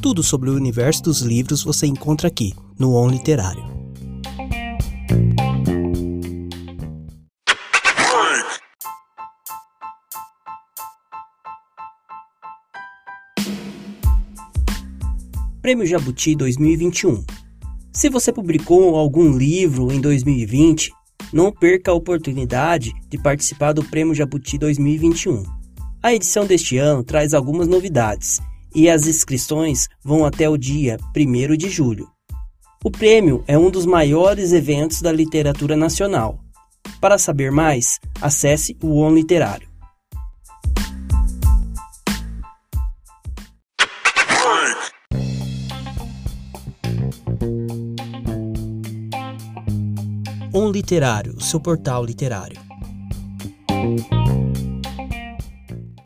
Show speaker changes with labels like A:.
A: Tudo sobre o universo dos livros você encontra aqui, no On Literário. Prêmio Jabuti 2021 Se você publicou algum livro em 2020, não perca a oportunidade de participar do Prêmio Jabuti 2021. A edição deste ano traz algumas novidades e as inscrições vão até o dia 1 de julho. O prêmio é um dos maiores eventos da literatura nacional. Para saber mais, acesse o On Literário. On Literário, seu portal literário.